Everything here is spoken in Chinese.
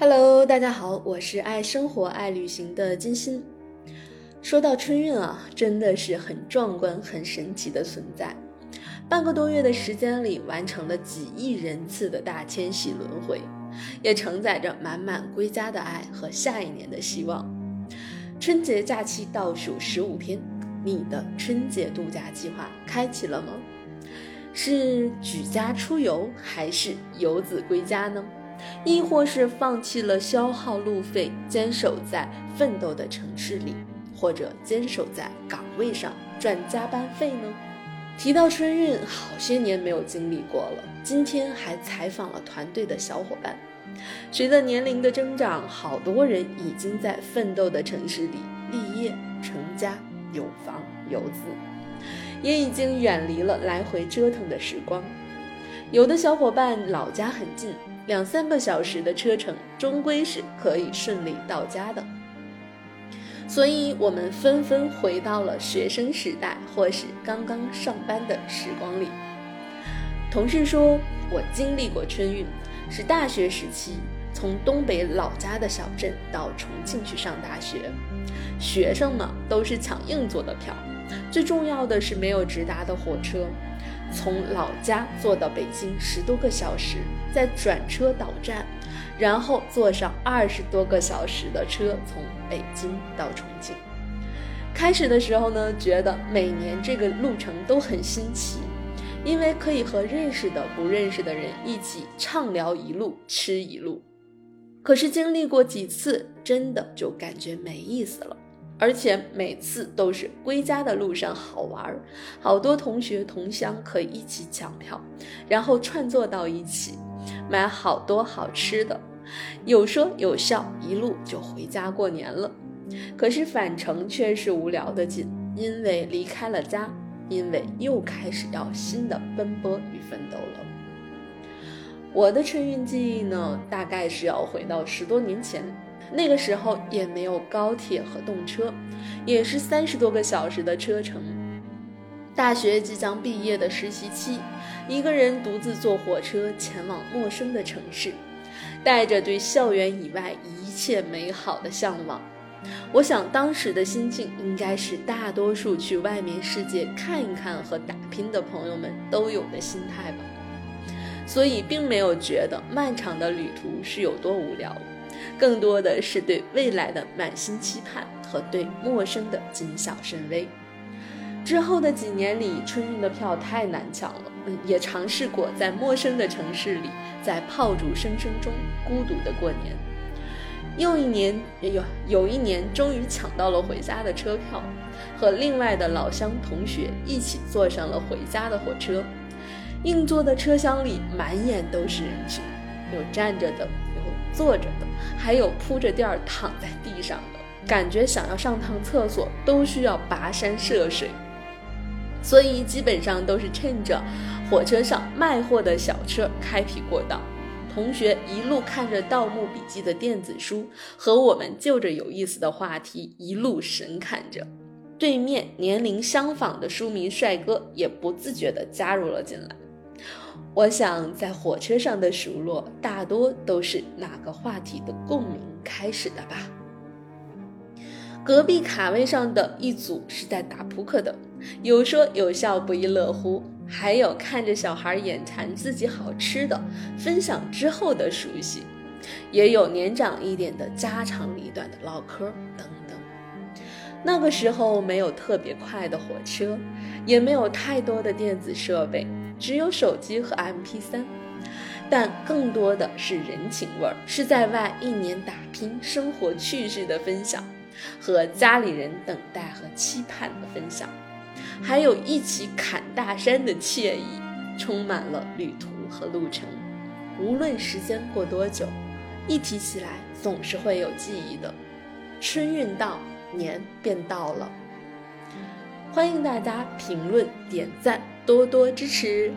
Hello，大家好，我是爱生活、爱旅行的金鑫。说到春运啊，真的是很壮观、很神奇的存在。半个多月的时间里，完成了几亿人次的大迁徙轮回，也承载着满满归家的爱和下一年的希望。春节假期倒数十五天，你的春节度假计划开启了吗？是举家出游，还是游子归家呢？亦或是放弃了消耗路费，坚守在奋斗的城市里，或者坚守在岗位上赚加班费呢？提到春运，好些年没有经历过了。今天还采访了团队的小伙伴，随着年龄的增长，好多人已经在奋斗的城市里立业、成家、有房有子，也已经远离了来回折腾的时光。有的小伙伴老家很近。两三个小时的车程，终归是可以顺利到家的。所以，我们纷纷回到了学生时代，或是刚刚上班的时光里。同事说，我经历过春运，是大学时期从东北老家的小镇到重庆去上大学。学生呢，都是抢硬座的票，最重要的是没有直达的火车。从老家坐到北京十多个小时，再转车到站，然后坐上二十多个小时的车从北京到重庆。开始的时候呢，觉得每年这个路程都很新奇，因为可以和认识的、不认识的人一起畅聊一路、吃一路。可是经历过几次，真的就感觉没意思了。而且每次都是归家的路上好玩儿，好多同学同乡可以一起抢票，然后串坐到一起，买好多好吃的，有说有笑，一路就回家过年了。可是返程却是无聊的紧，因为离开了家，因为又开始要新的奔波与奋斗了。我的春运记忆呢，大概是要回到十多年前。那个时候也没有高铁和动车，也是三十多个小时的车程。大学即将毕业的实习期，一个人独自坐火车前往陌生的城市，带着对校园以外一切美好的向往。我想当时的心境应该是大多数去外面世界看一看和打拼的朋友们都有的心态吧。所以并没有觉得漫长的旅途是有多无聊。更多的是对未来的满心期盼和对陌生的谨小慎微。之后的几年里，春运的票太难抢了，也尝试过在陌生的城市里，在炮竹声声中孤独的过年。又一年，有有一年终于抢到了回家的车票，和另外的老乡同学一起坐上了回家的火车。硬座的车厢里满眼都是人群，有站着的。坐着的，还有铺着垫儿躺在地上的，感觉想要上趟厕所都需要跋山涉水，所以基本上都是趁着火车上卖货的小车开辟过道，同学一路看着《盗墓笔记》的电子书和我们就着有意思的话题一路神侃着，对面年龄相仿的书迷帅哥也不自觉地加入了进来。我想，在火车上的熟络，大多都是哪个话题的共鸣开始的吧。隔壁卡位上的一组是在打扑克的，有说有笑，不亦乐乎；还有看着小孩眼馋自己好吃的，分享之后的熟悉；也有年长一点的家长里短的唠嗑等等。那个时候没有特别快的火车，也没有太多的电子设备。只有手机和 MP3，但更多的是人情味儿，是在外一年打拼生活趣事的分享，和家里人等待和期盼的分享，还有一起砍大山的惬意，充满了旅途和路程。无论时间过多久，一提起来总是会有记忆的。春运到，年便到了。欢迎大家评论点赞。多多支持。